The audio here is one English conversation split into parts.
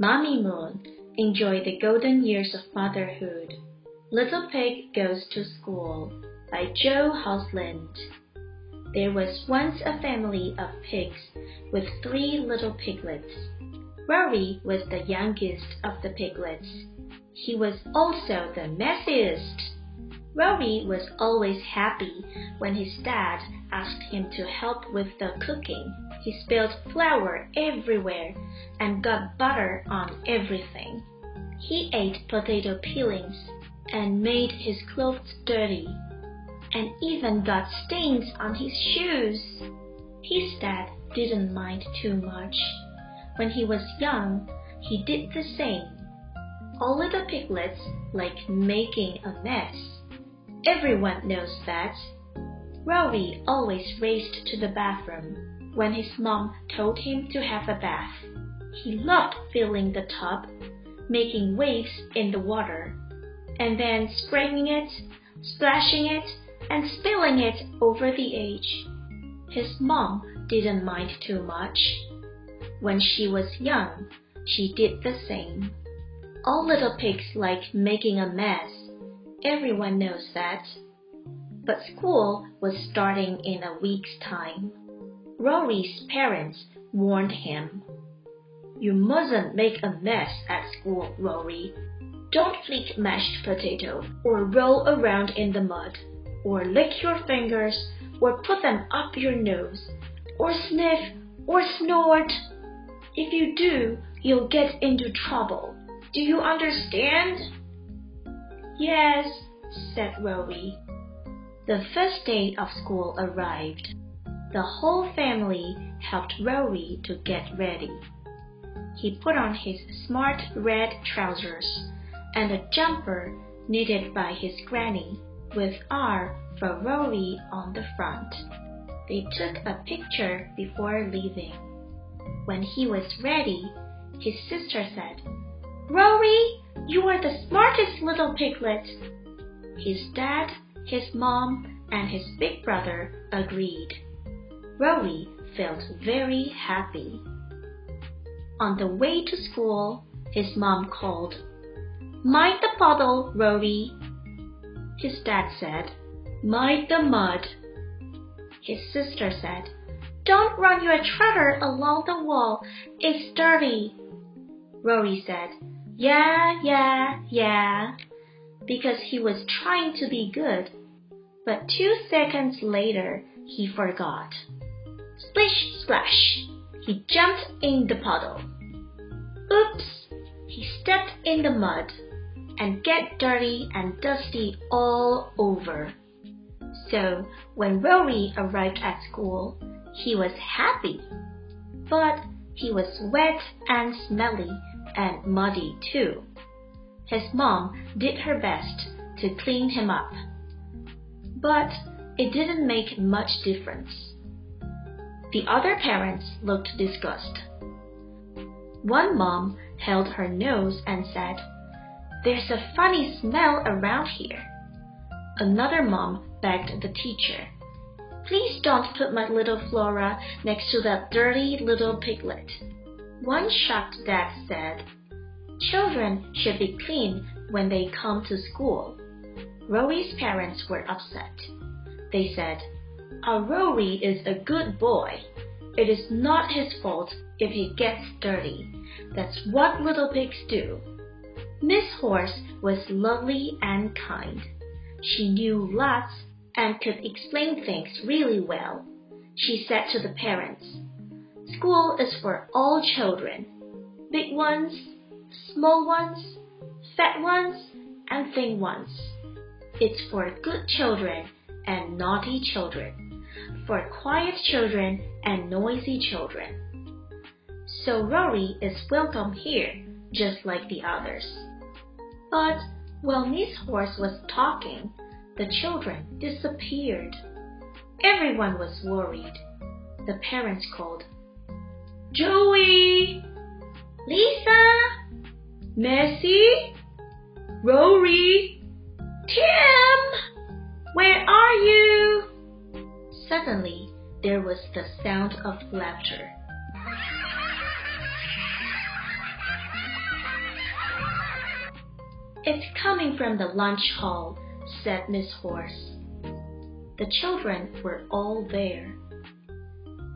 Mommy Moon enjoyed the golden years of motherhood. Little Pig Goes to School by Jo Hoestlandt. There was once a family of pigs with three little piglets. Rory was the youngest of the piglets. He was also the messiest. Rory was always happy when his dad asked him to help with the cooking. He spilled flour everywhere and got butter on everything. He ate potato peelings and made his clothes dirty, and even got stains on his shoes. His dad didn't mind too much. When he was young, he did the same. All little piglets like making a mess. Everyone knows that. Rory always raced to the bathroom when his mom told him to have a bath. He loved filling the tub, making waves in the water, and then spraying it, splashing it, and spilling it over the edge. His mom didn't mind too much. When she was young, she did the same. All little pigs like making a mess. Everyone knows that. But school was starting in a week's time. Rory's parents warned him. You mustn't make a mess at school, Rory. Don't flick mashed potato, or roll around in the mud, or lick your fingers, or put them up your nose, or sniff, or snort. If you do, you'll get into trouble. Do you understand? Yes, said Rory. The first day of school arrived. The whole family helped Rory to get ready. He put on his smart red trousers and a jumper knitted by his granny with R for Rory on the front. They took a picture before leaving. When he was ready, his sister said, Rory, you are the smartest little piglet. His dad, his mom, and his big brother agreed. Rory felt very happy. On the way to school, his mom called, Mind the puddle, Rory. His dad said, Mind the mud. His sister said, Don't run your trotter along the wall. It's dirty. Rory said, Yeah, yeah, yeah, because he was trying to be good. But two seconds later, he forgot. Splish, splash! He jumped in the puddle. Oops! He stepped in the mud and get dirty and dusty all over. So when Rory arrived at school, he was happy. But he was wet and smelly and muddy too. His mom did her best to clean him up. But it didn't make much difference. The other parents looked disgusted. One mom held her nose and said, There's a funny smell around here. Another mom begged the teacher, Please don't put my little Flora next to that dirty little piglet. One shocked dad said, Children should be clean when they come to school. Rory's parents were upset. They said, Our Rory is a good boy. It is not his fault if he gets dirty. That's what little pigs do. Miss Horse was lovely and kind. She knew lots and could explain things really well. She said to the parents, School is for all children, big ones, small ones, fat ones, and thin ones. It's for good children and naughty children, for quiet children and noisy children. So Rory is welcome here, just like the others. But while Miss Horse was talking, the children disappeared. Everyone was worried. The parents called, Joey! Lisa! Messi? Rory? Tim! Where are you? Suddenly, there was the sound of laughter. It's coming from the lunch hall, said Miss Horse. The children were all there.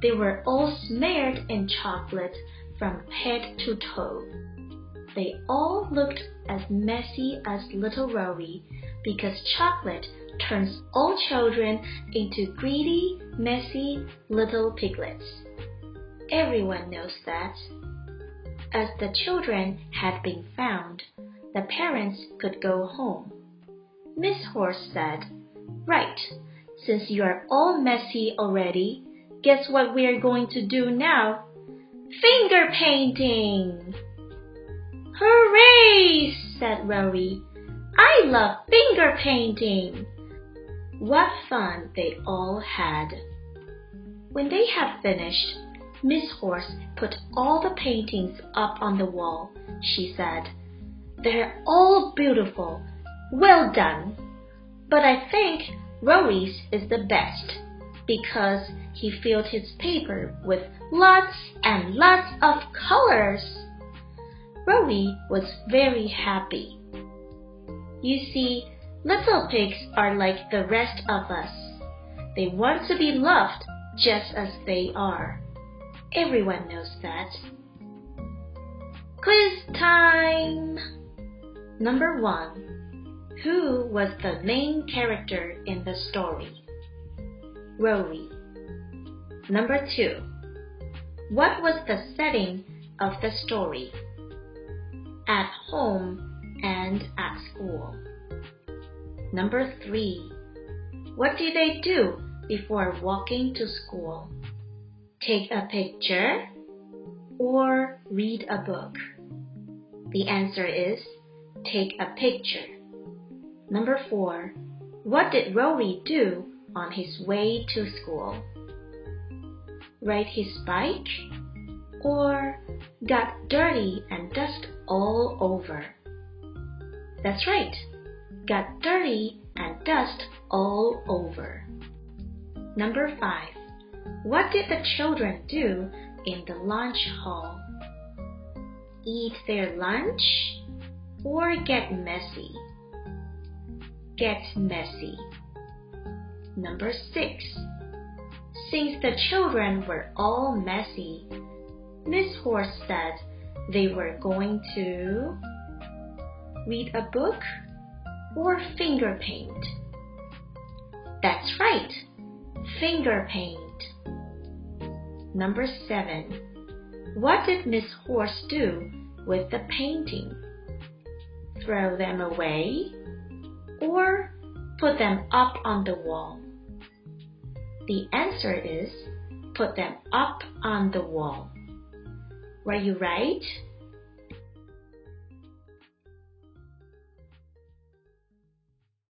They were all smeared in chocolate from head to toe. They all looked as messy as little Rory because chocolate turns all children into greedy, messy little piglets. Everyone knows that. As the children had been found, the parents could go home. Miss Horse said, Right, since you are all messy already, guess what we're going to do now? Finger painting! Hooray! said Rory. I love finger painting. What fun they all had. When they had finished, Miss Horse put all the paintings up on the wall. She said, They're all beautiful. Well done. But I think Rory's is the best because he filled his paper with lots and lots of colors. Rory was very happy. You see, little pigs are like the rest of us. They want to be loved just as they are. Everyone knows that. Quiz time! Number one. Who was the main character in the story? Rory. Number two. What was the setting of the story? At home and at school. Number three. What did they do before walking to school? Take a picture or read a book? The answer is take a picture. Number four. What did Rory do on his way to school? Ride his bike or got dirty and dust all over? That's right, got dirty and dust all over. Number five. What did the children do in the lunch hall? Eat their lunch or get messy? Get messy. Number six. Since the children were all messy, Miss Horse said they were going to read a book or finger paint. That's right, finger paint. Number seven. What did Miss Horse do with the painting? Throw them away put them up on the wall? The answer is put them up on the wall. Were you right?